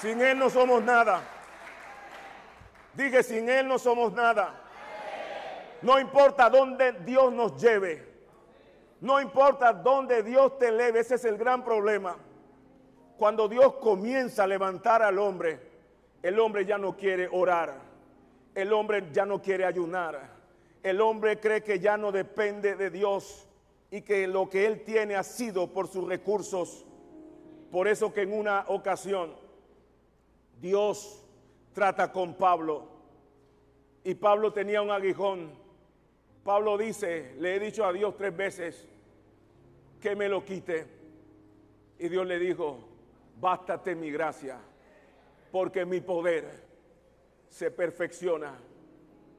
Sin Él no somos nada. Dije, sin Él no somos nada. No importa dónde Dios nos lleve. No importa dónde Dios te eleve. Ese es el gran problema. Cuando Dios comienza a levantar al hombre, el hombre ya no quiere orar. El hombre ya no quiere ayunar. El hombre cree que ya no depende de Dios y que lo que él tiene ha sido por sus recursos. Por eso que en una ocasión Dios trata con Pablo y Pablo tenía un aguijón. Pablo dice, le he dicho a Dios tres veces que me lo quite. Y Dios le dijo, bástate mi gracia, porque mi poder se perfecciona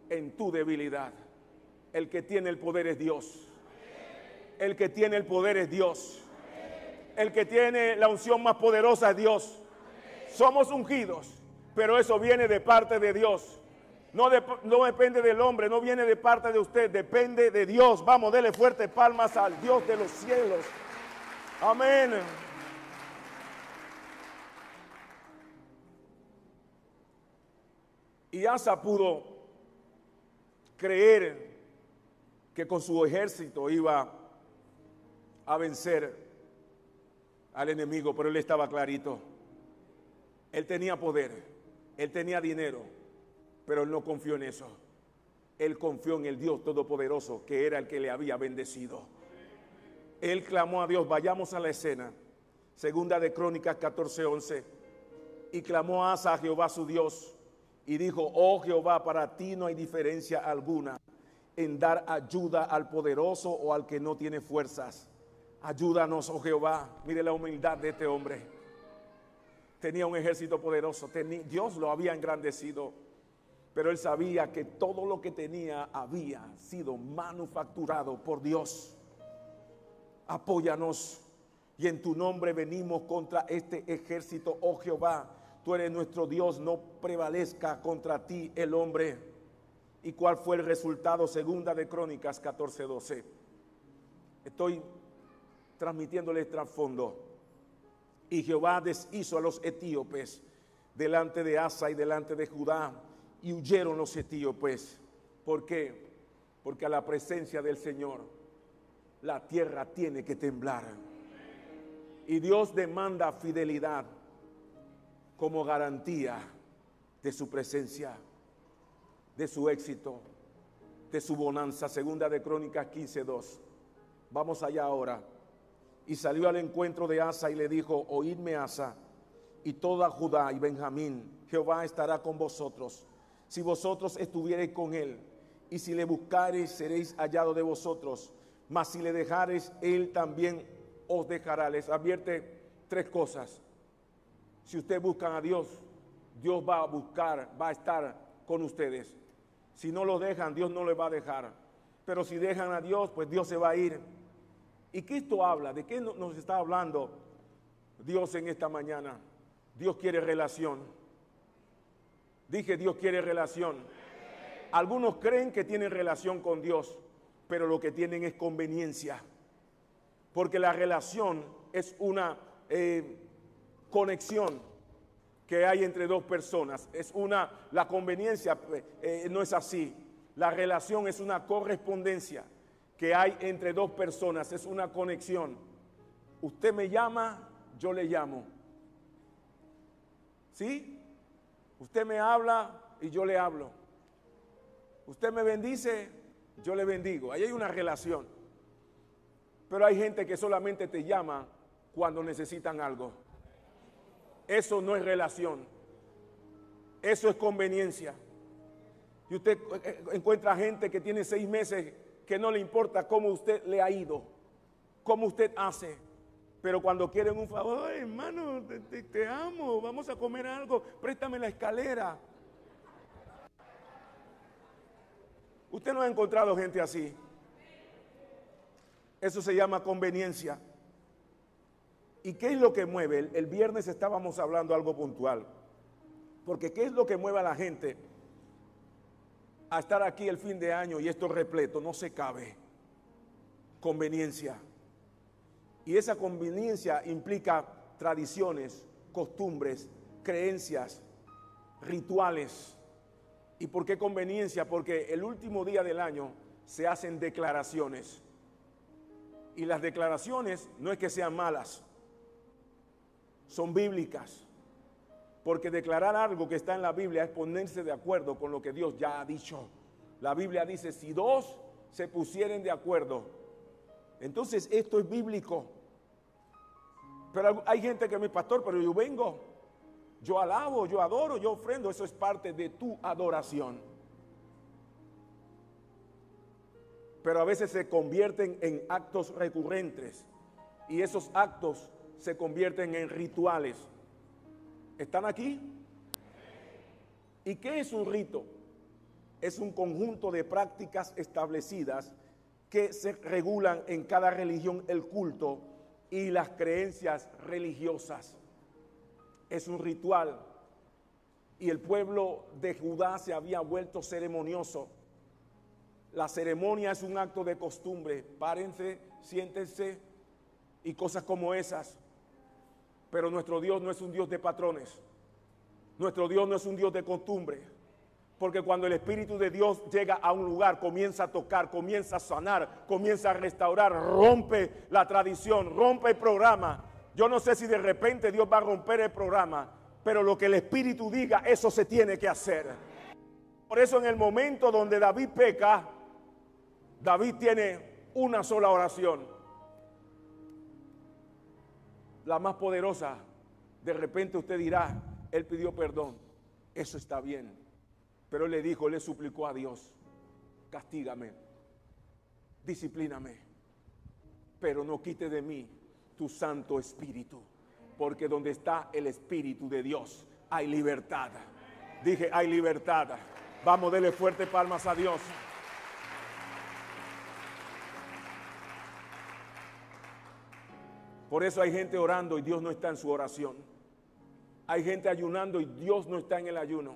en tu debilidad. El que tiene el poder es Dios. El que tiene el poder es Dios. El que tiene la unción más poderosa es Dios. Somos ungidos, pero eso viene de parte de Dios. No, depende del hombre, no viene de parte de usted, depende de Dios. Vamos, dele fuerte palmas al Dios de los cielos. Amén. Y Asa pudo creer que con su ejército iba a vencer al enemigo, pero él estaba clarito. Él tenía poder, él tenía dinero, pero él no confió en eso. Él confió en el Dios Todopoderoso, que era el que le había bendecido. Él clamó a Dios, vayamos a la escena. Segunda de Crónicas 14:11. Y clamó a Asa a Jehová su Dios y dijo, oh Jehová, para ti no hay diferencia alguna en dar ayuda al poderoso o al que no tiene fuerzas. Ayúdanos, oh Jehová. Mire la humildad de este hombre. Tenía un ejército poderoso. Dios lo había engrandecido. Pero él sabía que todo lo que tenía había sido manufacturado por Dios. Apóyanos. Y en tu nombre venimos contra este ejército, oh Jehová tú eres nuestro Dios, no prevalezca contra ti el hombre. ¿Y cuál fue el resultado? Segunda de Crónicas 14:12. Estoy transmitiéndole trasfondo. Y Jehová deshizo a los etíopes delante de Asa y delante de Judá, y huyeron los etíopes. ¿Por qué? Porque a la presencia del Señor la tierra tiene que temblar. Y Dios demanda fidelidad como garantía de su presencia, de su éxito, de su bonanza. Segunda de Crónicas 15:2. Vamos allá ahora. Y salió al encuentro de Asa y le dijo, oídme Asa y toda Judá y Benjamín, Jehová estará con vosotros. Si vosotros estuviereis con él, y si le buscareis, seréis hallados de vosotros. Mas si le dejareis, él también os dejará. Les advierte tres cosas. Si ustedes buscan a Dios, Dios va a buscar, va a estar con ustedes. Si no lo dejan, Dios no les va a dejar. Pero si dejan a Dios, pues Dios se va a ir. ¿Y qué esto habla? ¿De qué nos está hablando Dios en esta mañana? Dios quiere relación. Dije, Dios quiere relación. Algunos creen que tienen relación con Dios, pero lo que tienen es conveniencia. Porque la relación es una eh, conexión que hay entre dos personas. Es una, la conveniencia eh, no es así. La relación es una correspondencia que hay entre dos personas, es una conexión. Usted me llama, yo le llamo. ¿Sí? Usted me habla y yo le hablo. Usted me bendice, yo le bendigo. Ahí hay una relación. Pero hay gente que solamente te llama cuando necesitan algo. Eso no es relación. Eso es conveniencia. Y usted eh, encuentra gente que tiene seis meses que no le importa cómo usted le ha ido, cómo usted hace. Pero cuando quieren un favor, hermano, te, amo, vamos a comer algo, préstame la escalera. Usted no ha encontrado gente así. Eso se llama conveniencia. ¿Y qué es lo que mueve? El, viernes estábamos hablando algo puntual. Porque ¿qué es lo que mueve a la gente a estar aquí el fin de año y esto repleto? No se cabe. Conveniencia. Y esa conveniencia implica tradiciones, costumbres, creencias, rituales. ¿Y por qué conveniencia? Porque el último día del año se hacen declaraciones. Y las declaraciones no es que sean malas, son bíblicas. Porque declarar algo que está en la Biblia es ponerse de acuerdo con lo que Dios ya ha dicho. La Biblia dice, si dos se pusieren de acuerdo, entonces esto es bíblico. Pero hay gente que me pastor, pero yo vengo, yo alabo, yo adoro, yo ofrendo, eso es parte de tu adoración. Pero a veces se convierten en actos recurrentes y esos actos se convierten en rituales. ¿Están aquí? ¿Y qué es un rito? Es un conjunto de prácticas establecidas que se regulan en cada religión el culto y las creencias religiosas. Es un ritual. Y el pueblo de Judá se había vuelto ceremonioso. La ceremonia es un acto de costumbre. Párense, siéntense y cosas como esas. Pero nuestro Dios no es un Dios de patrones. Nuestro Dios no es un Dios de costumbre. Porque cuando el Espíritu de Dios llega a un lugar, comienza a tocar, comienza a sanar, comienza a restaurar, rompe la tradición, rompe el programa. Yo no sé si de repente Dios va a romper el programa, pero lo que el Espíritu diga, eso se tiene que hacer. Por eso en el momento donde David peca, David tiene una sola oración la más poderosa, de repente usted dirá, él pidió perdón. Eso está bien. Pero él le dijo, le suplicó a Dios, castígame, disciplíname, pero no quite de mí tu Santo Espíritu, porque donde está el Espíritu de Dios hay libertad. Dije, hay libertad. Vamos, dele fuerte palmas a Dios. Por eso hay gente orando y Dios no está en su oración. Hay gente ayunando y Dios no está en el ayuno.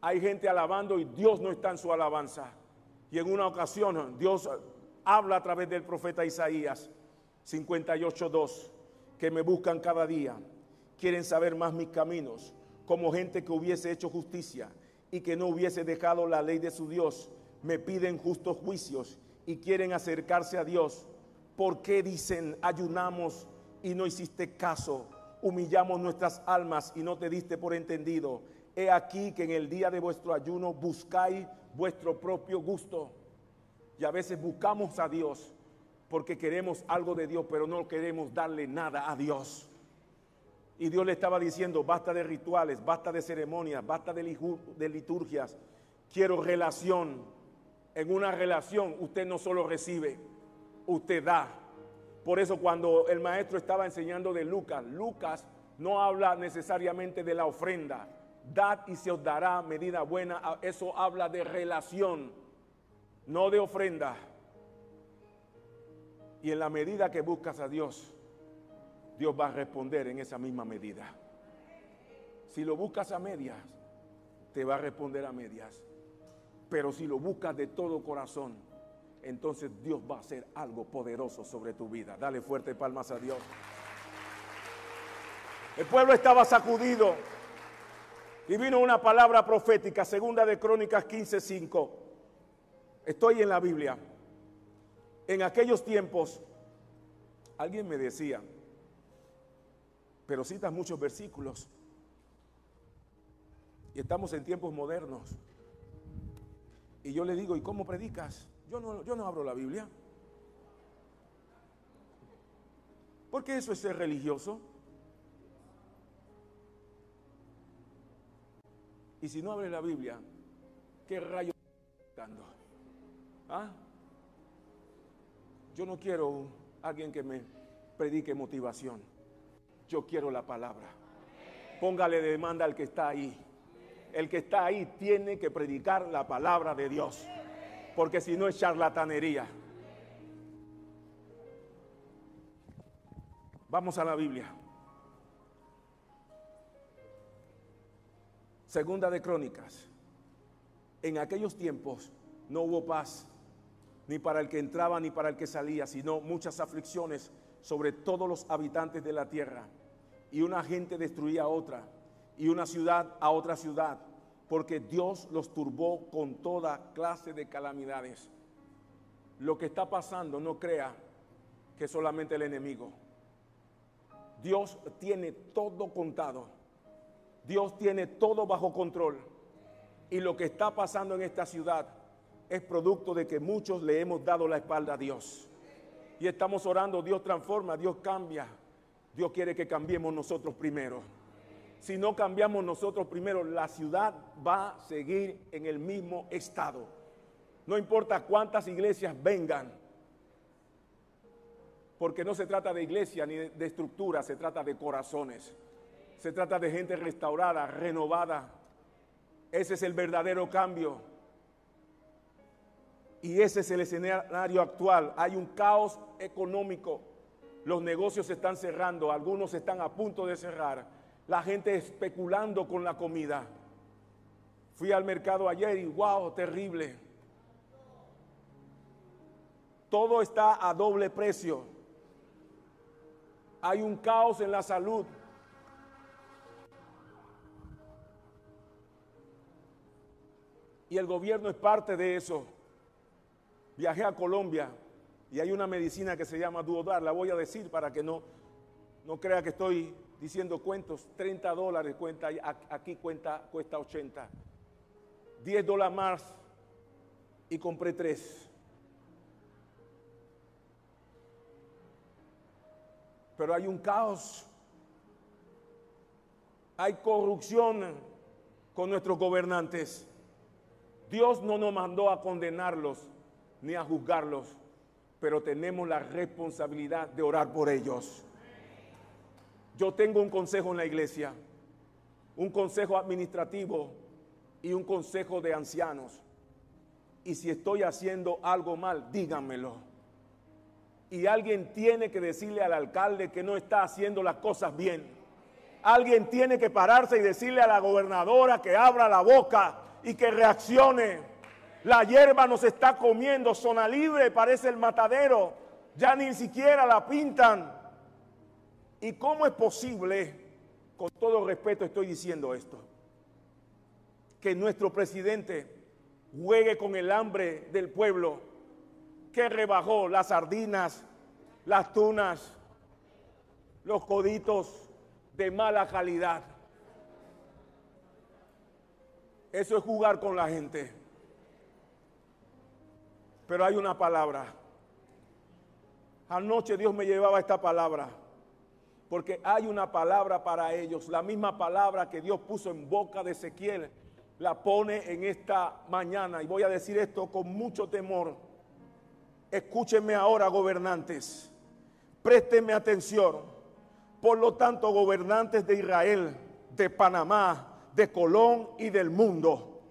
Hay gente alabando y Dios no está en su alabanza. Y en una ocasión Dios habla a través del profeta Isaías 58.2, que me buscan cada día, quieren saber más mis caminos, como gente que hubiese hecho justicia y que no hubiese dejado la ley de su Dios, me piden justos juicios y quieren acercarse a Dios. ¿Por qué dicen ayunamos y no hiciste caso. Humillamos nuestras almas y no te diste por entendido. He aquí que en el día de vuestro ayuno buscáis vuestro propio gusto. Y a veces buscamos a Dios porque queremos algo de Dios, pero no queremos darle nada a Dios. Y Dios le estaba diciendo, basta de rituales, basta de ceremonias, basta de, liturgias. Quiero relación. En una relación usted no solo recibe, usted da. Por eso cuando el maestro estaba enseñando de Lucas, Lucas no habla necesariamente de la ofrenda. Dad y se os dará medida buena. Eso habla de relación, no de ofrenda. Y en la medida que buscas a Dios, Dios va a responder en esa misma medida. Si lo buscas a medias, te va a responder a medias. Pero si lo buscas de todo corazón, entonces Dios va a hacer algo poderoso sobre tu vida. Dale fuerte palmas a Dios. El pueblo estaba sacudido y vino una palabra profética, segunda de Crónicas 15:5. Estoy en la Biblia. En aquellos tiempos, alguien me decía, pero citas muchos versículos. Y estamos en tiempos modernos. Y yo le digo, ¿y cómo predicas? Yo no, yo no abro la Biblia. Porque eso es ser religioso. Y si no abre la Biblia, ¿qué rayo dando? ¿Ah? Yo no quiero alguien que me predique motivación. Yo quiero la palabra. Póngale demanda al que está ahí. El que está ahí tiene que predicar la palabra de Dios porque si no es charlatanería. Vamos a la Biblia. Segunda de Crónicas. En aquellos tiempos no hubo paz, ni para el que entraba ni para el que salía, sino muchas aflicciones sobre todos los habitantes de la tierra. Y una gente destruía a otra y una ciudad a otra ciudad, porque Dios los turbó con toda clase de calamidades. Lo que está pasando, no crea que es solamente el enemigo. Dios tiene todo contado. Dios tiene todo bajo control. Y lo que está pasando en esta ciudad es producto de que muchos le hemos dado la espalda a Dios. Y estamos orando, Dios transforma, Dios cambia. Dios quiere que cambiemos nosotros primero. Si no cambiamos nosotros primero, la ciudad va a seguir en el mismo estado. No importa cuántas iglesias vengan, porque no se trata de iglesia ni de, estructura, se trata de corazones. Se trata de gente restaurada, renovada. Ese es el verdadero cambio. Y ese es el escenario actual. Hay un caos económico. Los negocios están cerrando, algunos están a punto de cerrar. La gente especulando con la comida. Fui al mercado ayer y wow, terrible. Todo está a doble precio. Hay un caos en la salud. Y el gobierno es parte de eso. Viajé a Colombia y hay una medicina que se llama Duodar, la voy a decir para que no, no crea que estoy diciendo cuentos. 30 dólares cuenta, aquí cuenta, cuesta 80. 10 dólares más y compré tres. Pero hay un caos. Hay corrupción con nuestros gobernantes. Dios no nos mandó a condenarlos ni a juzgarlos, pero tenemos la responsabilidad de orar por ellos. Yo tengo un consejo en la iglesia, un consejo administrativo y un consejo de ancianos. Y si estoy haciendo algo mal, díganmelo. Y alguien tiene que decirle al alcalde que no está haciendo las cosas bien. Alguien tiene que pararse y decirle a la gobernadora que abra la boca y que reaccione. La hierba nos está comiendo, zona libre, parece el matadero. Ya ni siquiera la pintan. ¿Y cómo es posible, con todo respeto estoy diciendo esto, que nuestro presidente juegue con el hambre del pueblo que rebajó las sardinas, las tunas, los coditos de mala calidad? Eso es jugar con la gente. Pero hay una palabra. Anoche Dios me llevaba esta palabra. Porque hay una palabra para ellos. La misma palabra que Dios puso en boca de Ezequiel. La pone en esta mañana. Y voy a decir esto con mucho temor. Escúchenme ahora, gobernantes. Préstenme atención. Por lo tanto, gobernantes de Israel, de Panamá, de Colón y del mundo.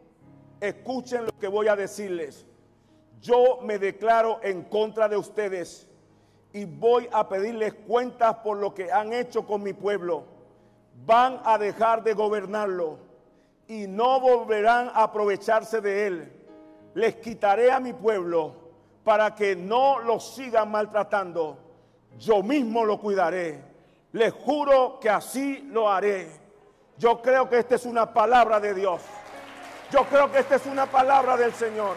Escuchen lo que voy a decirles yo me declaro en contra de ustedes y voy a pedirles cuentas por lo que han hecho con mi pueblo. Van a dejar de gobernarlo y no volverán a aprovecharse de él. Les quitaré a mi pueblo para que no lo sigan maltratando. Yo mismo lo cuidaré. Les juro que así lo haré. Yo creo que esta es una palabra de Dios. Yo creo que esta es una palabra del Señor.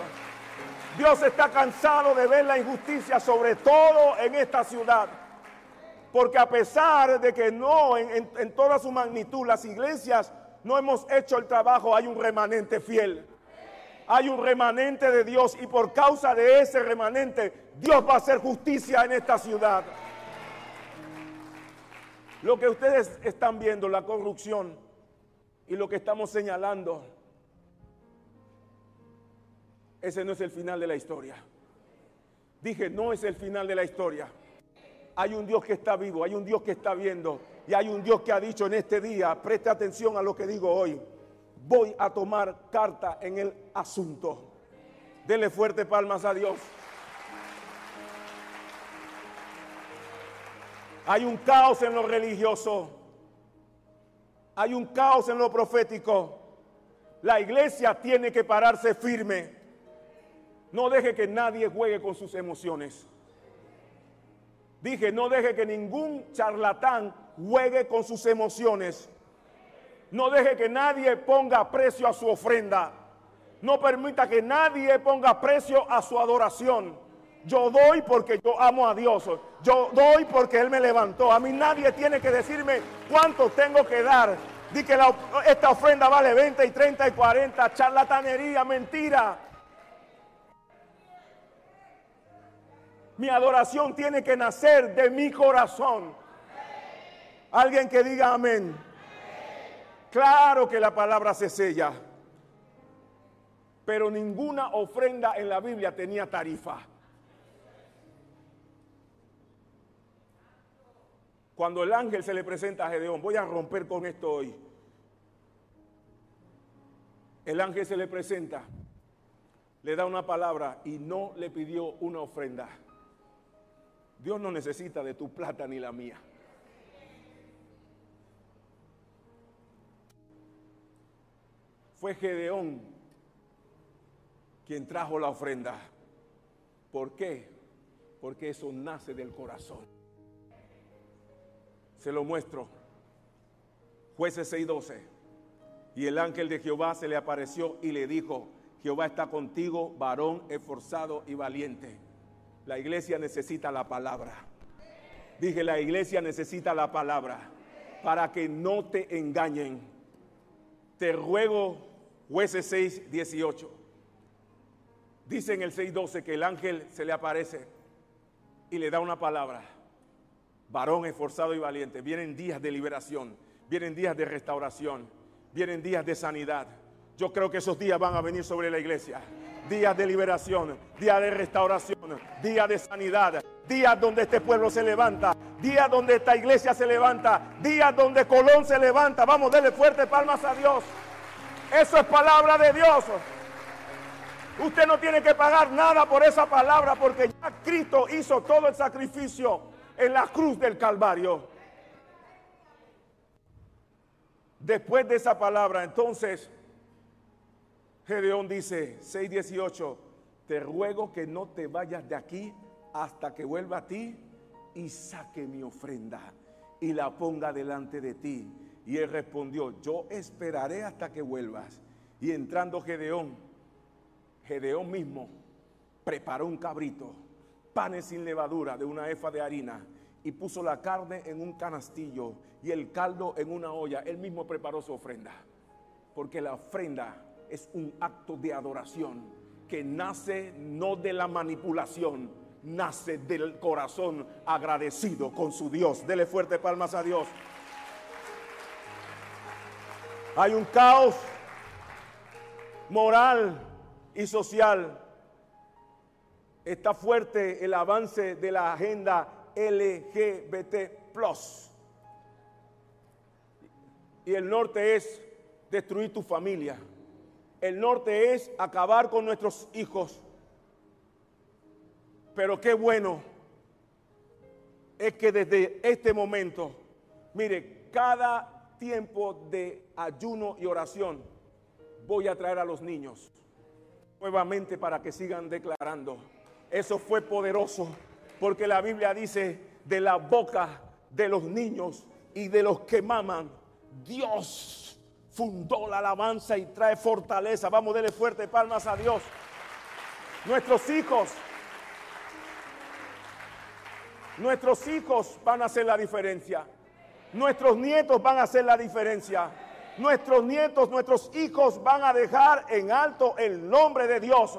Dios está cansado de ver la injusticia, sobre todo en esta ciudad. Porque a pesar de que no en, toda su magnitud las iglesias no hemos hecho el trabajo, hay un remanente fiel. Hay un remanente de Dios y por causa de ese remanente Dios va a hacer justicia en esta ciudad. Lo que ustedes están viendo, la corrupción y lo que estamos señalando ese no es el final de la historia. Dije, no es el final de la historia. Hay un Dios que está vivo, hay un Dios que está viendo y hay un Dios que ha dicho en este día, preste atención a lo que digo hoy, voy a tomar carta en el asunto. Dele fuerte palmas a Dios. Hay un caos en lo religioso. Hay un caos en lo profético. La iglesia tiene que pararse firme. No deje que nadie juegue con sus emociones. Dije, no deje que ningún charlatán juegue con sus emociones. No deje que nadie ponga precio a su ofrenda. No permita que nadie ponga precio a su adoración. Yo doy porque yo amo a Dios. Yo doy porque Él me levantó. A mí nadie tiene que decirme cuánto tengo que dar. Di que esta ofrenda vale 20 y 30 y 40. Charlatanería, mentira. Mi adoración tiene que nacer de mi corazón. Alguien que diga amén. Claro que la palabra se sella. Pero ninguna ofrenda en la Biblia tenía tarifa. Cuando el ángel se le presenta a Gedeón, voy a romper con esto hoy. El ángel se le presenta, le da una palabra y no le pidió una ofrenda. Dios no necesita de tu plata ni la mía. Fue Gedeón quien trajo la ofrenda. ¿Por qué? Porque eso nace del corazón. Se lo muestro. Jueces 6:12. Y el ángel de Jehová se le apareció y le dijo, Jehová está contigo, varón esforzado y valiente. La iglesia necesita la palabra. Dije, la iglesia necesita la palabra para que no te engañen. Te ruego, jueces 6, 18. Dice en el 6.12 que el ángel se le aparece y le da una palabra. Varón esforzado y valiente. Vienen días de liberación, vienen días de restauración, vienen días de sanidad. Yo creo que esos días van a venir sobre la iglesia días de liberación, días de restauración, días de sanidad, días donde este pueblo se levanta, días donde esta iglesia se levanta, días donde Colón se levanta. Vamos, denle fuerte palmas a Dios. Eso es palabra de Dios. Usted no tiene que pagar nada por esa palabra porque ya Cristo hizo todo el sacrificio en la cruz del Calvario. Después de esa palabra, entonces Gedeón dice, 6:18, te ruego que no te vayas de aquí hasta que vuelva a ti y saque mi ofrenda y la ponga delante de ti. Y él respondió, yo esperaré hasta que vuelvas. Y entrando Gedeón, Gedeón mismo preparó un cabrito, panes sin levadura de una efa de harina y puso la carne en un canastillo y el caldo en una olla. Él mismo preparó su ofrenda, porque la ofrenda es un acto de adoración que nace no de la manipulación, nace del corazón agradecido con su Dios. Dele fuerte palmas a Dios. Hay un caos moral y social. Está fuerte el avance de la agenda LGBT. Y el norte es destruir tu familia el norte es acabar con nuestros hijos. Pero qué bueno es que desde este momento, mire, cada tiempo de ayuno y oración voy a traer a los niños nuevamente para que sigan declarando. Eso fue poderoso porque la Biblia dice de la boca de los niños y de los que maman, Dios fundó la alabanza y trae fortaleza. Vamos, dele fuerte palmas a Dios. Nuestros hijos, nuestros hijos van a hacer la diferencia. Nuestros nietos van a hacer la diferencia. Nuestros nietos, nuestros hijos van a dejar en alto el nombre de Dios.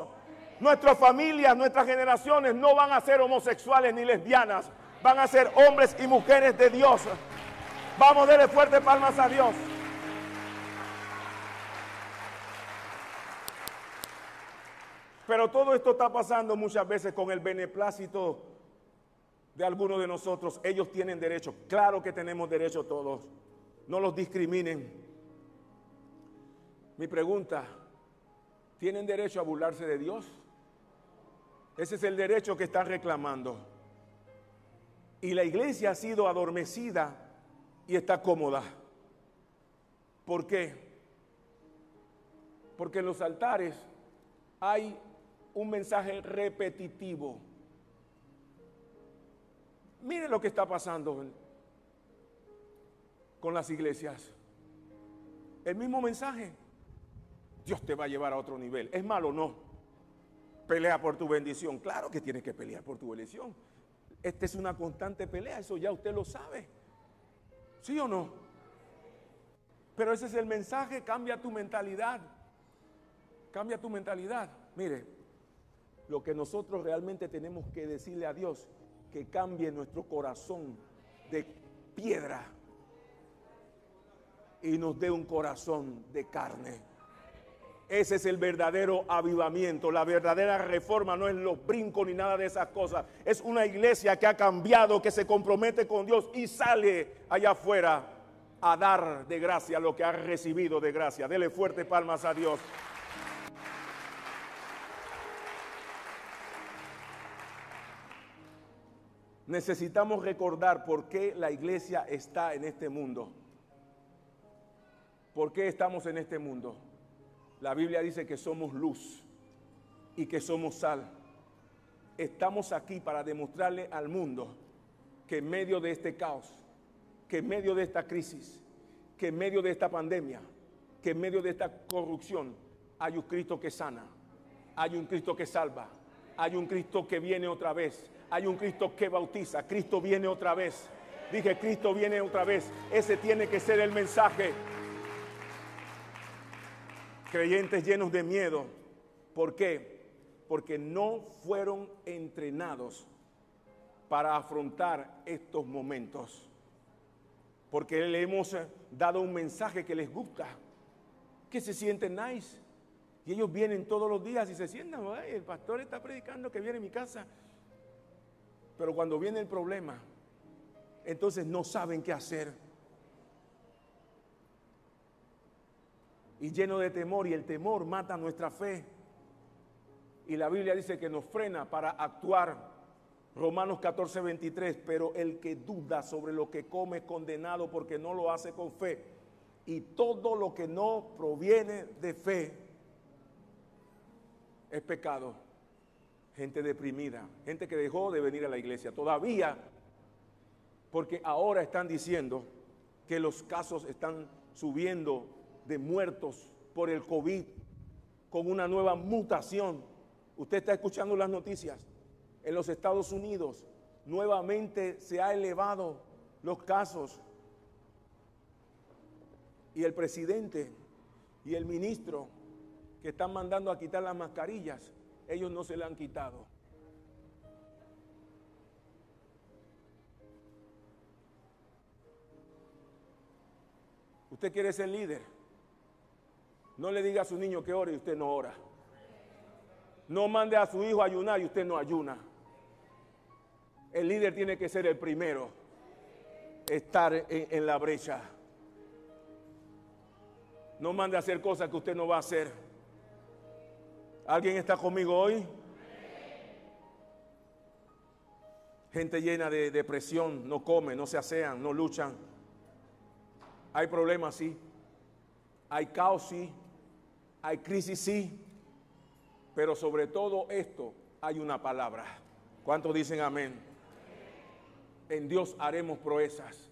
Nuestras familias, nuestras generaciones no van a ser homosexuales ni lesbianas. Van a ser hombres y mujeres de Dios. Vamos, dele fuerte palmas a Dios. Pero todo esto está pasando muchas veces con el beneplácito de algunos de nosotros. Ellos tienen derecho. Claro que tenemos derecho todos. No los discriminen. Mi pregunta, ¿tienen derecho a burlarse de Dios? Ese es el derecho que están reclamando. Y la iglesia ha sido adormecida y está cómoda. ¿Por qué? Porque en los altares hay un mensaje repetitivo. Mire lo que está pasando con las iglesias. el mismo mensaje. Dios te va a llevar a otro nivel. ¿Es malo o no? Pelea por tu bendición. Claro que tienes que pelear por tu bendición. Esta es una constante pelea, eso ya usted lo sabe. ¿Sí o no? Pero ese es el mensaje, cambia tu mentalidad. Cambia tu mentalidad. Mire, lo que nosotros realmente tenemos que decirle a Dios, que cambie nuestro corazón de piedra y nos dé un corazón de carne. Ese es el verdadero avivamiento. La verdadera reforma no es los brincos ni nada de esas cosas. Es una iglesia que ha cambiado, que se compromete con Dios y sale allá afuera a dar de gracia lo que ha recibido de gracia. Dele fuerte palmas a Dios. Necesitamos recordar por qué la iglesia está en este mundo. ¿Por qué estamos en este mundo? La Biblia dice que somos luz y que somos sal. Estamos aquí para demostrarle al mundo que en medio de este caos, que en medio de esta crisis, que en medio de esta pandemia, que en medio de esta corrupción, hay un Cristo que sana, hay un Cristo que salva, hay un Cristo que viene otra vez, hay un Cristo que bautiza, Cristo viene otra vez. Dije, Cristo viene otra vez. Ese tiene que ser el mensaje creyentes llenos de miedo. ¿Por qué? Porque no fueron entrenados para afrontar estos momentos. Porque le hemos dado un mensaje que les gusta, que se sienten nice. Y ellos vienen todos los días y se sientan, el pastor está predicando que viene a mi casa. Pero cuando viene el problema, entonces no saben qué hacer. y lleno de temor y el temor mata nuestra fe. Y la Biblia dice que nos frena para actuar. Romanos 14, 23, pero el que duda sobre lo que come es condenado porque no lo hace con fe. Y todo lo que no proviene de fe es pecado. Gente deprimida, gente que dejó de venir a la iglesia. Todavía, porque ahora están diciendo que los casos están subiendo de muertos por el COVID con una nueva mutación. Usted está escuchando las noticias. En los Estados Unidos nuevamente se ha elevado los casos. Y el presidente y el ministro que están mandando a quitar las mascarillas, ellos no se la han quitado. Usted quiere ser líder. No le diga a su niño que ore y usted no ora. No mande a su hijo a ayunar y usted no ayuna. El líder tiene que ser el primero. Estar en, en la brecha. No mande a hacer cosas que usted no va a hacer. ¿Alguien está conmigo hoy? Gente llena de depresión, no come, no se asean, no luchan. Hay problemas, sí. Hay caos, sí hay crisis, sí, pero sobre todo esto hay una palabra. ¿Cuántos dicen amén? En Dios haremos proezas.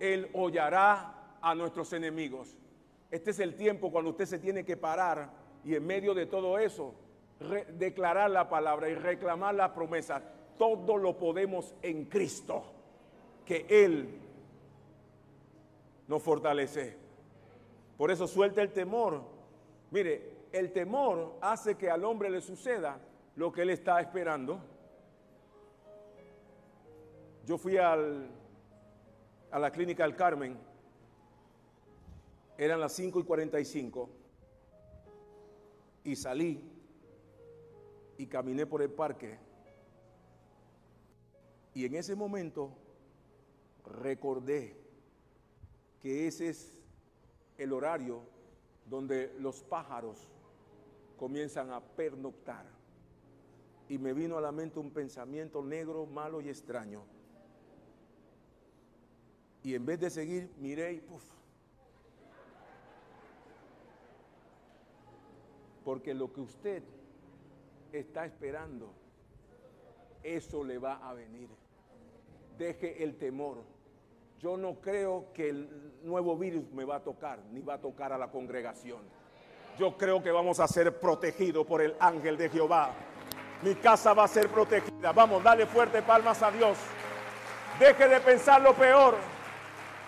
Él hollará a nuestros enemigos. Este es el tiempo cuando usted se tiene que parar y en medio de todo eso declarar la palabra y reclamar la promesa. Todo lo podemos en Cristo, que Él nos fortalece. Por eso suelta el temor Mire, el temor hace que al hombre le suceda lo que él está esperando. Yo fui al, a la clínica del Carmen, eran las 5 y 45, y salí y caminé por el parque. Y en ese momento recordé que ese es el horario donde los pájaros comienzan a pernoctar. Y me vino a la mente un pensamiento negro, malo y extraño. Y en vez de seguir, miré y puff. Porque lo que usted está esperando, eso le va a venir. Deje el temor. yo no creo que el nuevo virus me va a tocar, ni va a tocar a la congregación. Yo creo que vamos a ser protegidos por el ángel de Jehová. Mi casa va a ser protegida. Vamos, dale fuerte palmas a Dios. Deje de pensar lo peor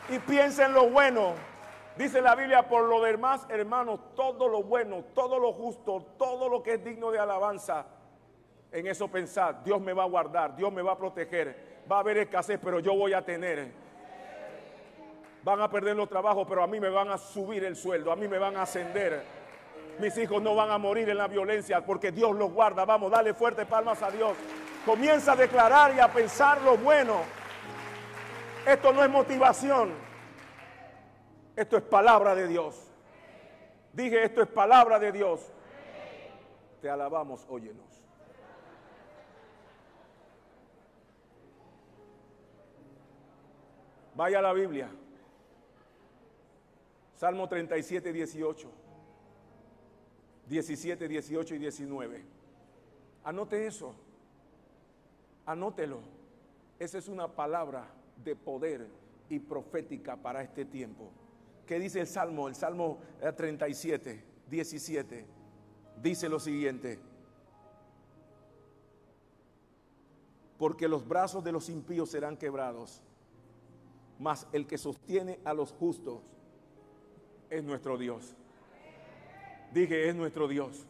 y piense en lo bueno. Dice la Biblia, por lo demás, hermanos, todo lo bueno, todo lo justo, todo lo que es digno de alabanza, en eso pensar, Dios me va a guardar, Dios me va a proteger, va a haber escasez, pero yo voy a tener. Van a perder los trabajos, pero a mí me van a subir el sueldo, a mí me van a ascender. Mis hijos no van a morir en la violencia porque Dios los guarda. Vamos, dale fuerte palmas a Dios. Comienza a declarar y a pensar lo bueno. Esto no es motivación. Esto es palabra de Dios. Dije, esto es palabra de Dios. Te alabamos, óyenos. Vaya a la Biblia. Salmo 37, 18. 17, 18 y 19. Anote eso. Anótelo. Esa es una palabra de poder y profética para este tiempo. ¿Qué dice el Salmo? El Salmo 37, 17. Dice lo siguiente. Porque los brazos de los impíos serán quebrados, mas el que sostiene a los justos es nuestro Dios. Dije, es nuestro Dios.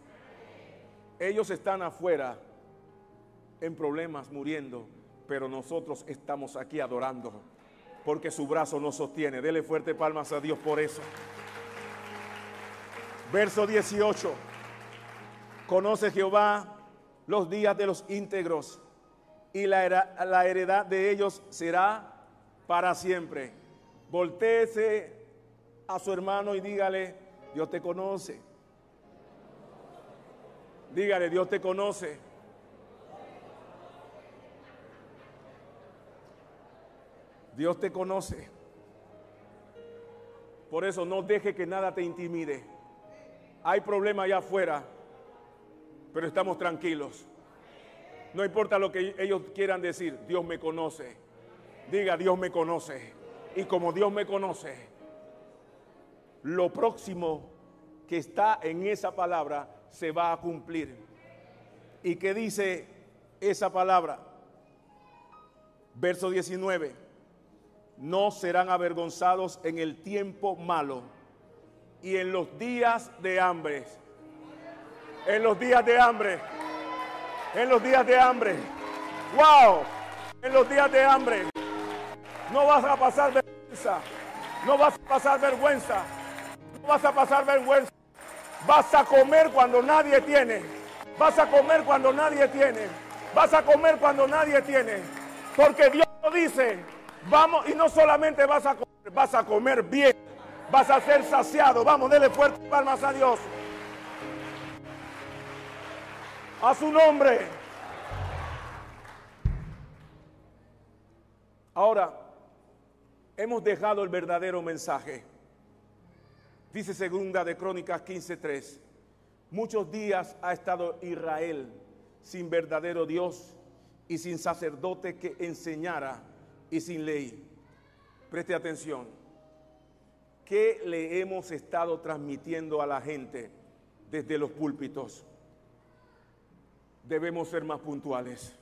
Ellos están afuera en problemas, muriendo, pero nosotros estamos aquí adorando, porque su brazo nos sostiene. Dele fuerte palmas a Dios por eso. Verso 18. Conoce Jehová los días de los íntegros y la, heredad de ellos será para siempre. Voltéese a su hermano y dígale, Dios te conoce. Dígale, Dios te conoce. Dios te conoce. Por eso no deje que nada te intimide. Hay problema allá afuera, pero estamos tranquilos. No importa lo que ellos quieran decir, Dios me conoce. Diga, Dios me conoce. Y como Dios me conoce, lo próximo que está en esa palabra se va a cumplir. ¿Y qué dice esa palabra? Verso 19. No serán avergonzados en el tiempo malo y en los días de hambre. En los días de hambre. En los días de hambre. ¡Wow! En los días de hambre. No vas a pasar vergüenza. No vas a pasar vergüenza. No vas a pasar vergüenza. Vas a comer cuando nadie tiene. Vas a comer cuando nadie tiene. Vas a comer cuando nadie tiene. Porque Dios lo dice. Vamos, y no solamente vas a comer, vas a comer bien. Vas a ser saciado. Vamos, dele fuerte palmas a Dios. A su nombre. Ahora, hemos dejado el verdadero mensaje. Dice segunda de Crónicas 15:3. Muchos días ha estado Israel sin verdadero Dios y sin sacerdote que enseñara y sin ley. Preste atención. ¿Qué le hemos estado transmitiendo a la gente desde los púlpitos? Debemos ser más puntuales.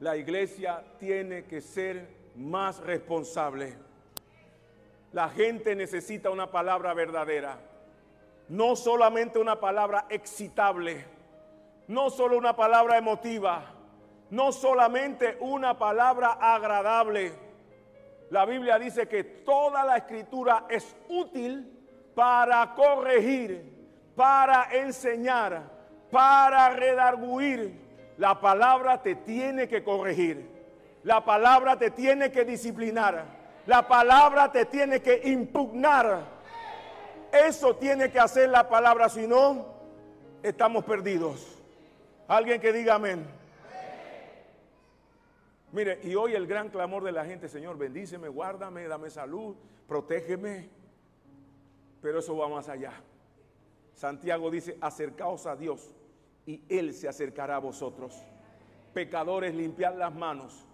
La iglesia tiene que ser más responsable la gente necesita una palabra verdadera. No solamente una palabra excitable. No solo una palabra emotiva. No solamente una palabra agradable. La Biblia dice que toda la escritura es útil para corregir, para enseñar, para redarguir. La palabra te tiene que corregir. La palabra te tiene que disciplinar. La palabra te tiene que impugnar. Eso tiene que hacer la palabra, si no, estamos perdidos. Alguien que diga amén. Mire, y hoy el gran clamor de la gente, Señor, bendíceme, guárdame, dame salud, protégeme. Pero eso va más allá. Santiago dice, acercaos a Dios y Él se acercará a vosotros. Pecadores, limpiad las manos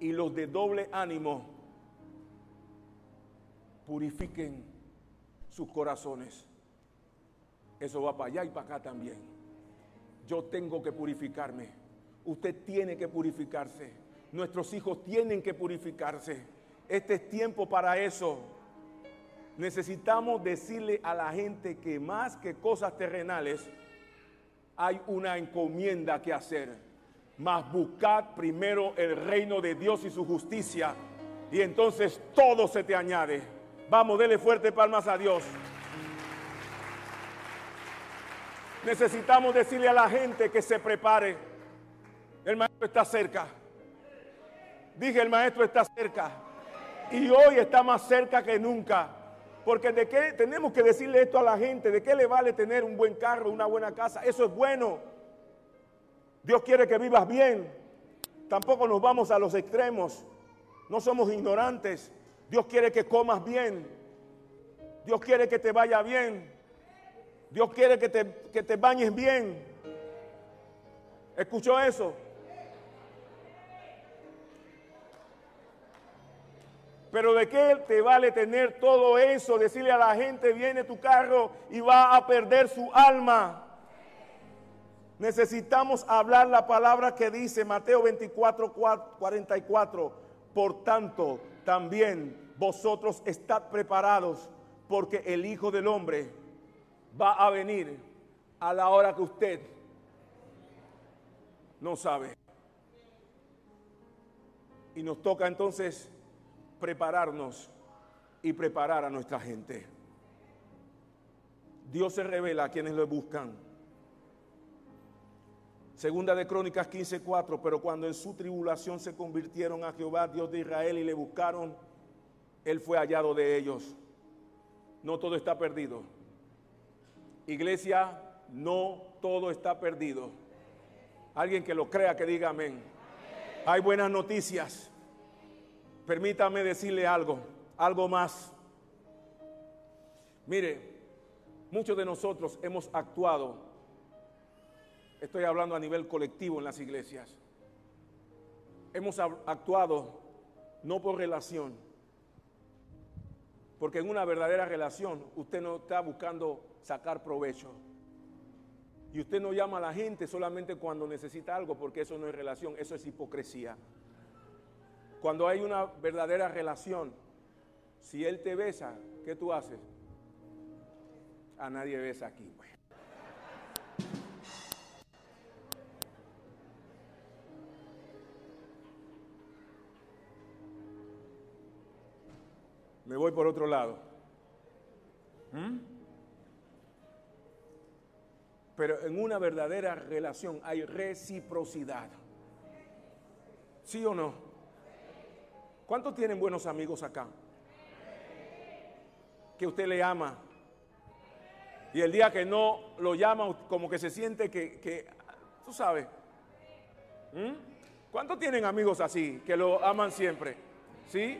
y los de doble ánimo, purifiquen sus corazones. Eso va para allá y para acá también. Yo tengo que purificarme. Usted tiene que purificarse. Nuestros hijos tienen que purificarse. Este es tiempo para eso. Necesitamos decirle a la gente que más que cosas terrenales, hay una encomienda que hacer. Mas buscad primero el reino de Dios y su justicia. Y entonces todo se te añade. Vamos, dele fuerte palmas a Dios. Necesitamos decirle a la gente que se prepare. El maestro está cerca. Dije, el maestro está cerca. Y hoy está más cerca que nunca. Porque de qué tenemos que decirle esto a la gente, de qué le vale tener un buen carro, una buena casa. Eso es bueno. Dios quiere que vivas bien. Tampoco nos vamos a los extremos. No somos ignorantes. Dios quiere que comas bien. Dios quiere que te vaya bien. Dios quiere que te, que te bañes bien. ¿Escuchó eso? Pero de qué te vale tener todo eso, decirle a la gente, viene tu carro y va a perder su alma. Necesitamos hablar la palabra que dice Mateo 24, 44. Por tanto, también vosotros estad preparados, porque el Hijo del Hombre va a venir a la hora que usted no sabe. Y nos toca entonces prepararnos y preparar a nuestra gente. Dios se revela a quienes lo buscan. Segunda de Crónicas 15:4, pero cuando en su tribulación se convirtieron a Jehová, Dios de Israel, y le buscaron, Él fue hallado de ellos. No todo está perdido. Iglesia, no todo está perdido. Alguien que lo crea, que diga amén. Hay buenas noticias. Permítame decirle algo, algo más. Mire, muchos de nosotros hemos actuado, estoy hablando a nivel colectivo en las iglesias, hemos actuado no por relación, porque en una verdadera relación usted no está buscando sacar provecho. Y usted no llama a la gente solamente cuando necesita algo, porque eso no es relación, eso es hipocresía. Cuando hay una verdadera relación, si él te besa, ¿qué tú haces? A nadie besa aquí. Pues. Me voy por otro lado. ¿Mm? Pero en una verdadera relación hay reciprocidad. ¿Sí o no? ¿Cuántos tienen buenos amigos acá? Que usted le ama. Y el día que no lo llama, como que se siente que, tú sabes. ¿Mm? ¿Cuántos tienen amigos así, que lo aman siempre? ¿Sí?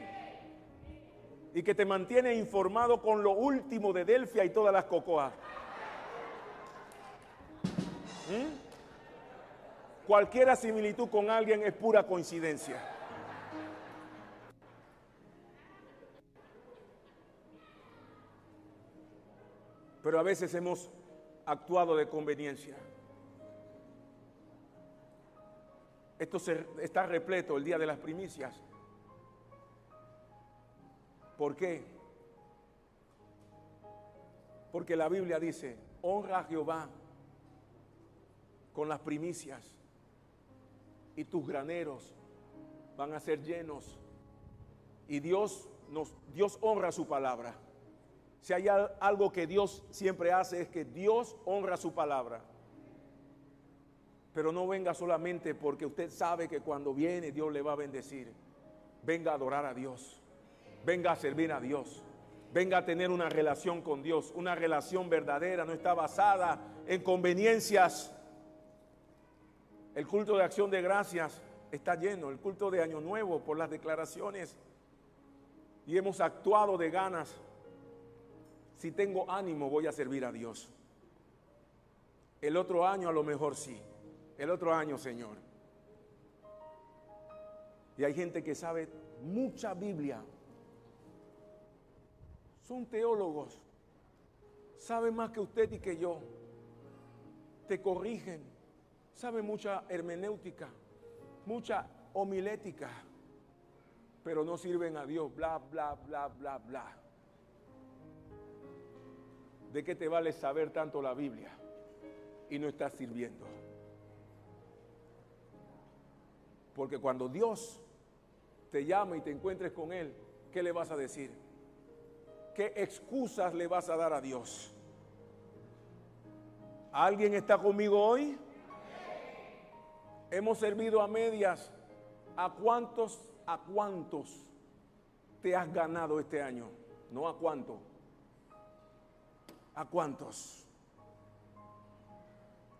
Y que te mantiene informado con lo último de Delfia y todas las cocoas. ¿Mm? Cualquier similitud con alguien es pura coincidencia. Pero a veces hemos actuado de conveniencia. Esto está repleto el día de las primicias. ¿Por qué? Porque la Biblia dice, honra a Jehová con las primicias y tus graneros van a ser llenos. Y Dios nos Dios honra su palabra. Si hay algo que Dios siempre hace es que Dios honra su palabra. Pero no venga solamente porque usted sabe que cuando viene Dios le va a bendecir. Venga a adorar a Dios. Venga a servir a Dios. Venga a tener una relación con Dios. Una relación verdadera. No está basada en conveniencias. El culto de acción de gracias está lleno. El culto de Año Nuevo por las declaraciones. Y hemos actuado de ganas si tengo ánimo voy a servir a Dios. El otro año a lo mejor sí. El otro año, Señor. Y hay gente que sabe mucha Biblia, son teólogos, saben más que usted y que yo, te corrigen, saben mucha hermenéutica, mucha homilética, pero no sirven a Dios, bla, bla, bla, bla, bla. ¿De qué te vale saber tanto la Biblia y no estás sirviendo? Porque cuando Dios te llama y te encuentres con Él, ¿qué le vas a decir? ¿Qué excusas le vas a dar a Dios? ¿Alguien está conmigo hoy? Hemos servido a medias. ¿A cuántos, a cuántos te has ganado este año? No a cuánto. ¿A cuántos?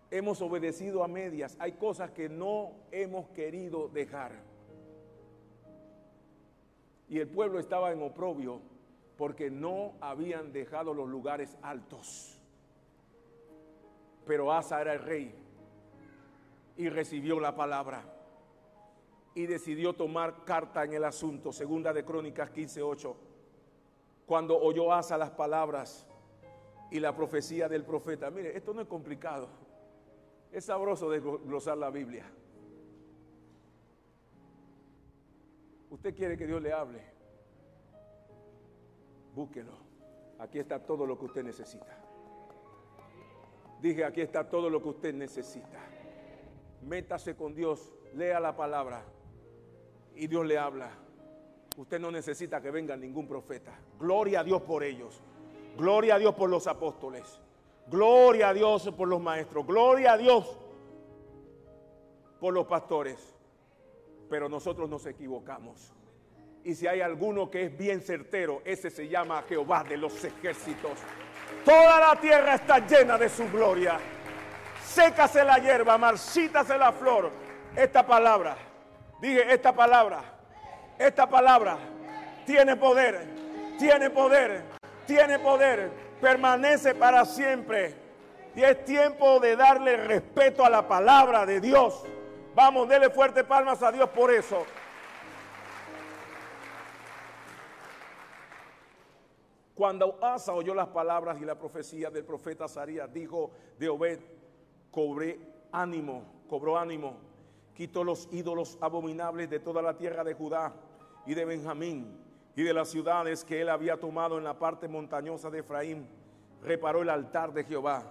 Hemos obedecido a medias. Hay cosas que no hemos querido dejar. Y el pueblo estaba en oprobio porque no habían dejado los lugares altos. Pero Asa era el rey y recibió la palabra y decidió tomar carta en el asunto. Segunda de Crónicas 15:8. Cuando oyó Asa las palabras y la profecía del profeta. Mire, esto no es complicado. Es sabroso desglosar la Biblia. Usted quiere que Dios le hable. Búsquelo. Aquí está todo lo que usted necesita. Dije, aquí está todo lo que usted necesita. Métase con Dios, lea la palabra y Dios le habla. Usted no necesita que venga ningún profeta. Gloria a Dios por ellos. Gloria a Dios por los apóstoles. Gloria a Dios por los maestros. Gloria a Dios por los pastores. Pero nosotros nos equivocamos. Y si hay alguno que es bien certero, ese se llama Jehová de los ejércitos. Toda la tierra está llena de su gloria. Sécase la hierba, marchítase la flor. Esta palabra, dije esta palabra, esta palabra tiene poder, tiene poder, tiene poder, permanece para siempre. Y es tiempo de darle respeto a la palabra de Dios. Vamos, dele fuerte palmas a Dios por eso. Cuando Asa oyó las palabras y la profecía del profeta Sarías, dijo de Obed, cobré ánimo, cobró ánimo, quitó los ídolos abominables de toda la tierra de Judá y de Benjamín y de las ciudades que él había tomado en la parte montañosa de Efraín. Reparó el altar de Jehová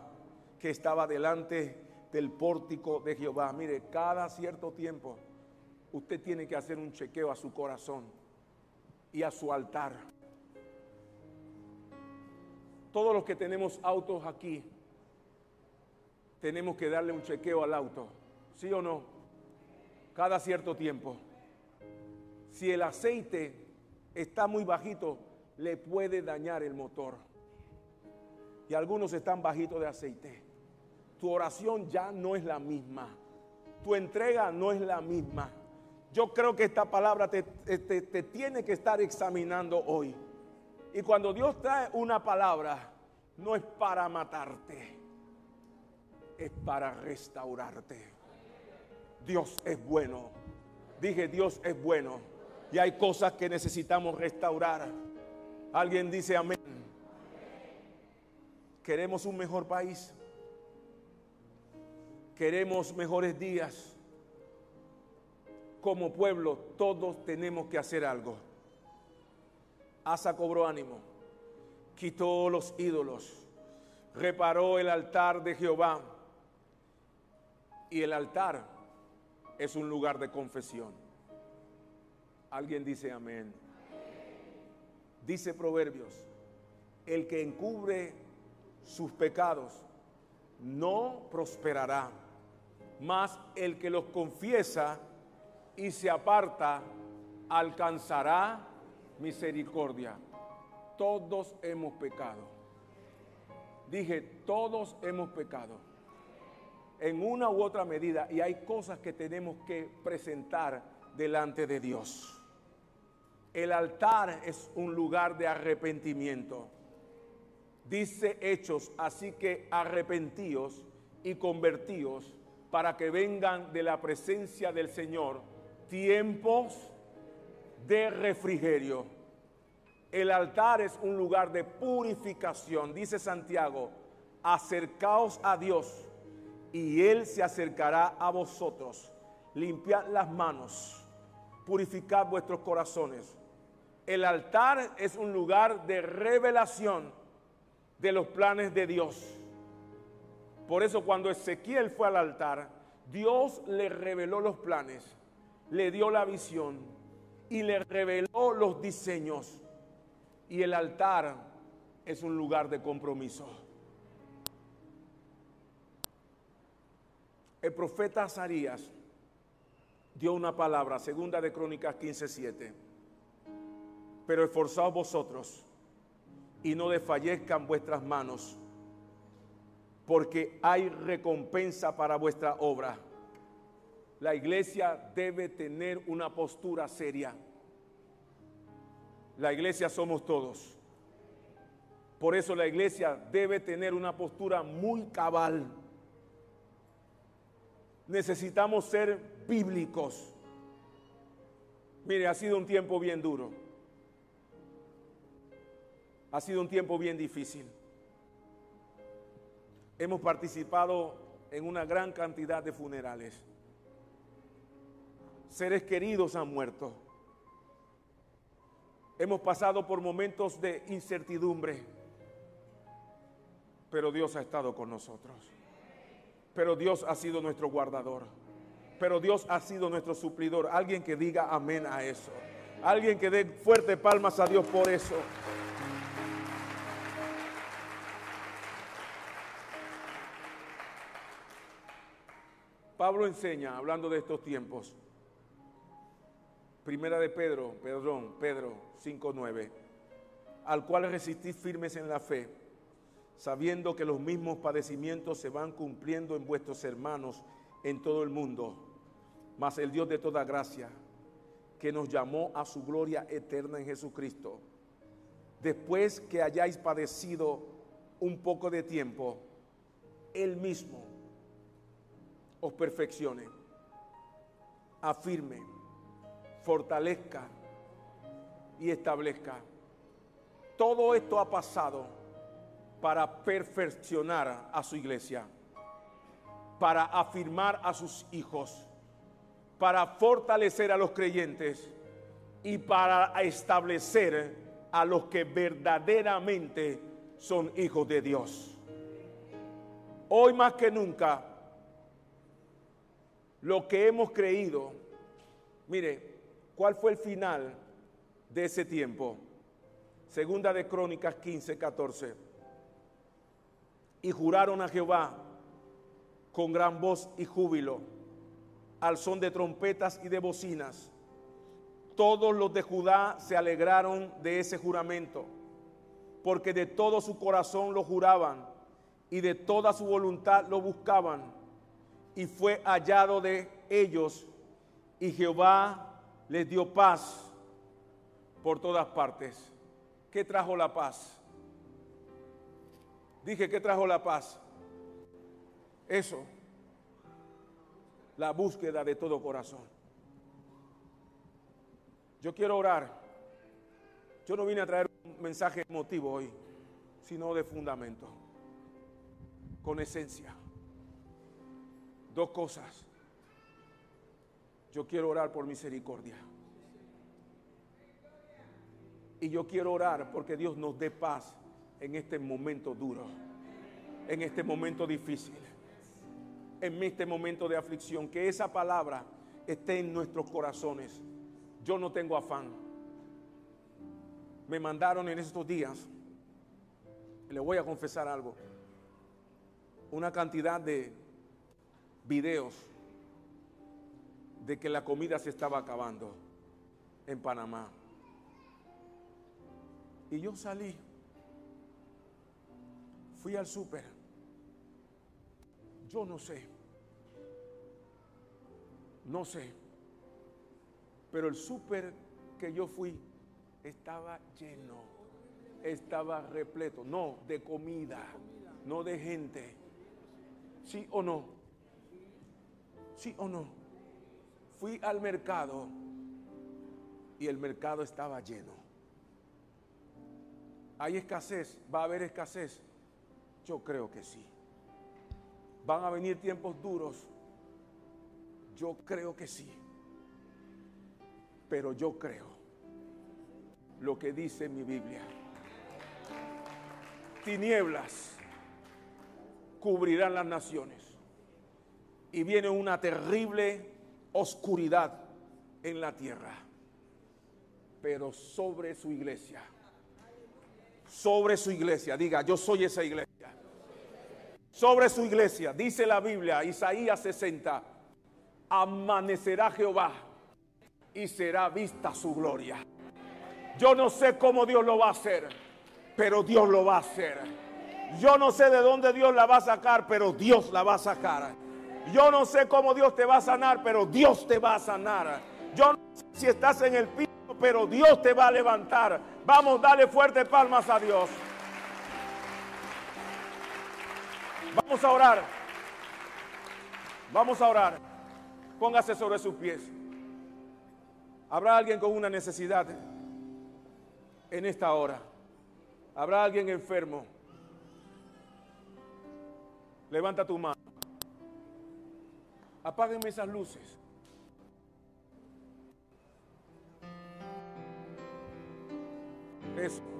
que estaba delante del pórtico de Jehová. Mire, cada cierto tiempo usted tiene que hacer un chequeo a su corazón y a su altar. Todos los que tenemos autos aquí, tenemos que darle un chequeo al auto, ¿sí o no? Cada cierto tiempo. Si el aceite está muy bajito, le puede dañar el motor. Y algunos están bajitos de aceite. Tu oración ya no es la misma. Tu entrega no es la misma. Yo creo que esta palabra te, te tiene que estar examinando hoy. Y cuando Dios trae una palabra, no es para matarte, es para restaurarte. Dios es bueno. Dije, Dios es bueno. Y hay cosas que necesitamos restaurar. Alguien dice amén. Queremos un mejor país. Queremos mejores días. Como pueblo, todos tenemos que hacer algo. Asa cobró ánimo, quitó los ídolos, reparó el altar de Jehová. Y el altar es un lugar de confesión. Alguien dice amén. Dice Proverbios, el que encubre sus pecados no prosperará, mas el que los confiesa y se aparta alcanzará misericordia. Todos hemos pecado. Dije, todos hemos pecado. En una u otra medida. Y hay cosas que tenemos que presentar delante de Dios. El altar es un lugar de arrepentimiento. Dice Hechos, así que arrepentíos y convertíos para que vengan de la presencia del Señor tiempos de refrigerio El altar es un lugar de purificación. Dice Santiago, acercaos a Dios y Él se acercará a vosotros. Limpiad las manos, purificad vuestros corazones. El altar es un lugar de revelación de los planes de Dios. Por eso cuando Ezequiel fue al altar, Dios le reveló los planes, le dio la visión y le reveló los diseños y el altar es un lugar de compromiso. El profeta Azarías dio una palabra, segunda de Crónicas 15:7. Pero esforzaos vosotros y no desfallezcan vuestras manos, porque hay recompensa para vuestra obra. La iglesia debe tener una postura seria. La iglesia somos todos. Por eso la iglesia debe tener una postura muy cabal. Necesitamos ser bíblicos. Mire, ha sido un tiempo bien duro. Ha sido un tiempo bien difícil. Hemos participado en una gran cantidad de funerales. Seres queridos han muerto. Hemos pasado por momentos de incertidumbre, pero Dios ha estado con nosotros. Pero Dios ha sido nuestro guardador. Pero Dios ha sido nuestro suplidor. Alguien que diga amén a eso. Alguien que dé fuerte palmas a Dios por eso. Pablo enseña, hablando de estos tiempos, Primera de Pedro, perdón, Pedro 5.9, al cual resistís firmes en la fe, sabiendo que los mismos padecimientos se van cumpliendo en vuestros hermanos en todo el mundo, mas el Dios de toda gracia, que nos llamó a su gloria eterna en Jesucristo, después que hayáis padecido un poco de tiempo, Él mismo os perfeccione, afirme, fortalezca y establezca. Todo esto ha pasado para perfeccionar a su iglesia, para afirmar a sus hijos, para fortalecer a los creyentes y para establecer a los que verdaderamente son hijos de Dios. Hoy más que nunca, lo que hemos creído, mire, ¿Cuál fue el final de ese tiempo? Segunda de Crónicas 15, 14. Y juraron a Jehová con gran voz y júbilo, al son de trompetas y de bocinas. Todos los de Judá se alegraron de ese juramento, porque de todo su corazón lo juraban y de toda su voluntad lo buscaban. Y fue hallado de ellos, y Jehová les dio paz por todas partes. ¿Qué trajo la paz? Dije, ¿qué trajo la paz? Eso, la búsqueda de todo corazón. Yo quiero orar. Yo no vine a traer un mensaje emotivo hoy, sino de fundamento, con esencia. Dos cosas. Yo quiero orar por misericordia. Y yo quiero orar porque Dios nos dé paz en este momento duro, en este momento difícil, en este momento de aflicción. Que esa palabra esté en nuestros corazones. Yo no tengo afán. Me mandaron en estos días, le voy a confesar algo, una cantidad de videos de que la comida se estaba acabando en Panamá. Y yo salí, fui al súper. Yo no sé, no sé, pero el súper que yo fui estaba lleno, estaba repleto, no de comida, no de gente. ¿Sí o no? ¿Sí o no? fui al mercado y el mercado estaba lleno. ¿Hay escasez? ¿Va a haber escasez? Yo creo que sí. ¿Van a venir tiempos duros? Yo creo que sí. Pero yo creo lo que dice mi Biblia. Tinieblas cubrirán las naciones. Y viene una terrible oscuridad en la tierra. Pero sobre su iglesia. Sobre su iglesia. Diga, yo soy esa iglesia. Sobre su iglesia. Dice la Biblia, Isaías 60. Amanecerá Jehová y será vista su gloria. Yo no sé cómo Dios lo va a hacer, pero Dios lo va a hacer. Yo no sé de dónde Dios la va a sacar, pero Dios la va a sacar. Yo no sé cómo Dios te va a sanar, pero Dios te va a sanar. Yo no sé si estás en el piso, pero Dios te va a levantar. Vamos, dale fuerte palmas a Dios. Vamos a orar. Vamos a orar. Póngase sobre sus pies. ¿Habrá alguien con una necesidad en esta hora? ¿Habrá alguien enfermo? Levanta tu mano. Apáguenme esas luces. Eso.